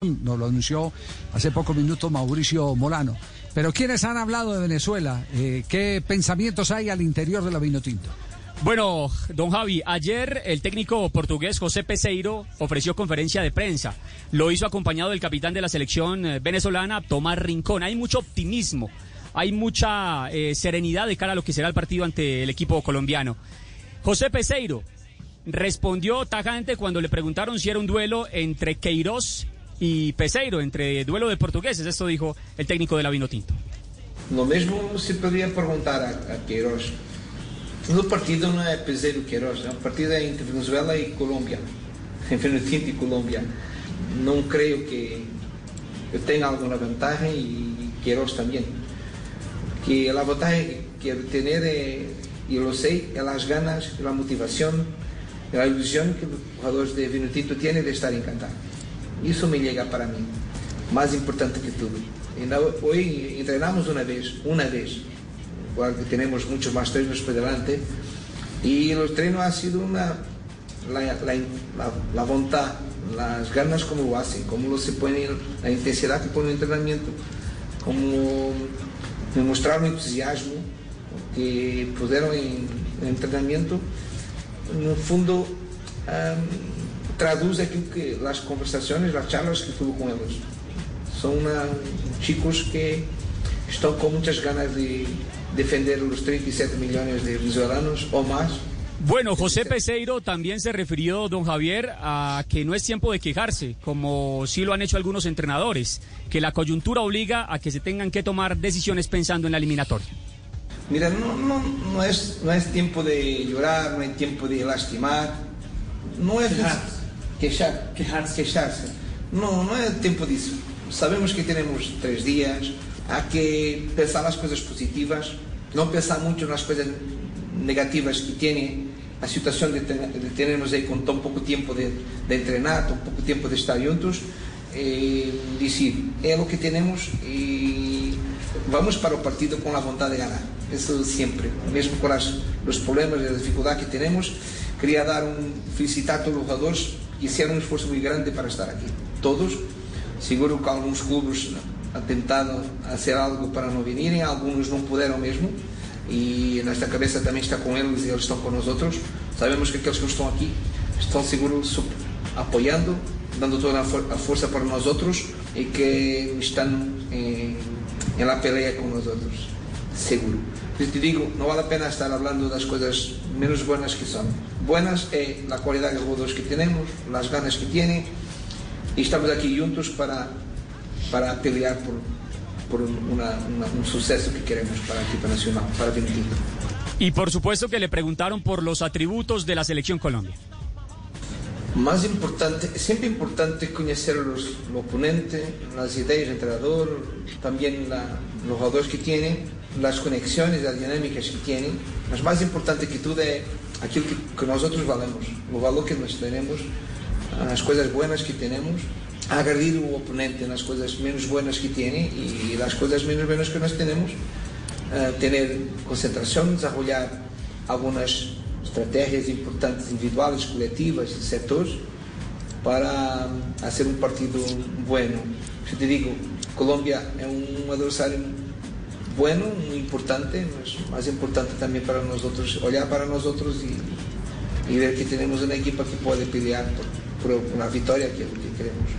nos lo anunció hace pocos minutos Mauricio Molano. Pero ¿quiénes han hablado de Venezuela? Eh, ¿Qué pensamientos hay al interior de la Vinotinto? Bueno, don Javi, ayer el técnico portugués José Peseiro ofreció conferencia de prensa. Lo hizo acompañado del capitán de la selección eh, venezolana, Tomás Rincón. Hay mucho optimismo, hay mucha eh, serenidad de cara a lo que será el partido ante el equipo colombiano. José Peseiro respondió tajante cuando le preguntaron si era un duelo entre Queiroz y Peseiro entre duelo de portugueses. Esto dijo el técnico de la Vinotinto. Lo mesmo se podría preguntar a, a Queiroz. No partido no es Peseiro Queiroz, um partido entre Venezuela e Colômbia, Vinotinto e Colômbia. Não creio que eu tenha alguma vantagem e Queiroz também. Que a vantagem que quero ter é, e eu sei, é as ganas, a motivação, a ilusão que os jogadores de Vinotinto têm de estar encantados. Isso me llega para mim, mais importante que tudo. Hoje entrenamos uma vez, uma vez, igual que temos muitos mais treinos por delante, e o treino ha sido uma la, la, la, ganas como lo hacen, como se ponen, la intensidad que pone el entrenamiento, como demostrar o entusiasmo que puderam em, em treinamento, no fundo um, traduz aquilo que as conversações, as charlas que tuve com eles. São uma, chicos que estão com muitas ganas de defender os 37 millones de venezolanos o más. Bueno, José Peseiro también se refirió, don Javier, a que no es tiempo de quejarse, como sí lo han hecho algunos entrenadores, que la coyuntura obliga a que se tengan que tomar decisiones pensando en la eliminatoria. Mira, no, no, no, es, no es tiempo de llorar, no es tiempo de lastimar, no es queixar, queixar-se. queixar-se. Não, não é tempo disso. Sabemos que temos três dias, há que pensar nas coisas positivas, não pensar muito nas coisas negativas que tem a situação de, de termos aí com tão pouco tempo de, treinar, tão pouco tempo de estar juntos, e dizer, é o que temos e vamos para o partido com a vontade de ganhar. Isso sempre, mesmo com as, os problemas e as dificuldades que temos, queria dar um felicitar a todos os jogadores hicieron un esfuerzo muy grande para estar aquí. Todos, seguro que algunos clubes han tentado hacer algo para no venirem, algunos no puderam mesmo, e nesta cabeça também está com eles e eles estão com nós outros. Sabemos que aqueles que estão aqui estão seguros apoiando, dando toda a, for a força para nós outros e que estão em, em la pelea com nós outros, seguro. Te digo, no vale la pena estar hablando das coisas menos buenas que son. Buenas é a qualidade de jugadores que temos, as ganas que tienen, e estamos aqui juntos para, para pelear por, por una, una, un suceso que queremos para el equipo nacional, para Vinotinto. Y por supuesto que le preguntaron por los atributos de la selección Colombia. Más importante, siempre importante conocer los, los oponentes, las ideas del entrenador, también la, los jugadores que tienen, las conexiones, las dinámicas que tienen. Mas más importante que todo es aquilo que, que nosotros valemos, o valor que nós tenemos, as coisas buenas que temos, agredir o oponente nas coisas menos buenas que tem e nas coisas menos buenas que nós temos, uh, ter concentração, desenvolver algumas estratégias importantes individuais, coletivas, de setores, para fazer um partido bueno. Eu te digo, Colômbia é um adversário bueno, importante, mas mais importante também para nós outros, olhar para e, e ver que temos uma equipa que pode pelear por, uma vitória, que é o que queremos.